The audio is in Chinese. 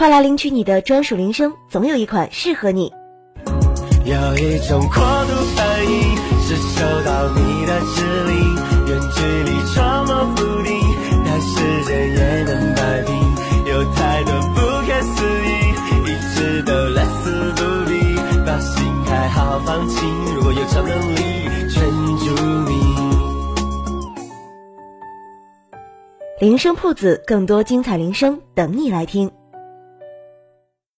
快来领取你的专属铃声总有一款适合你。有一种过度反应是收到你的指令远距离捉摸不定但时间也能摆平有太多不可思议一直都乐此不疲把心态好好放轻如果有超能力圈住你。铃声铺子更多精彩铃声等你来听。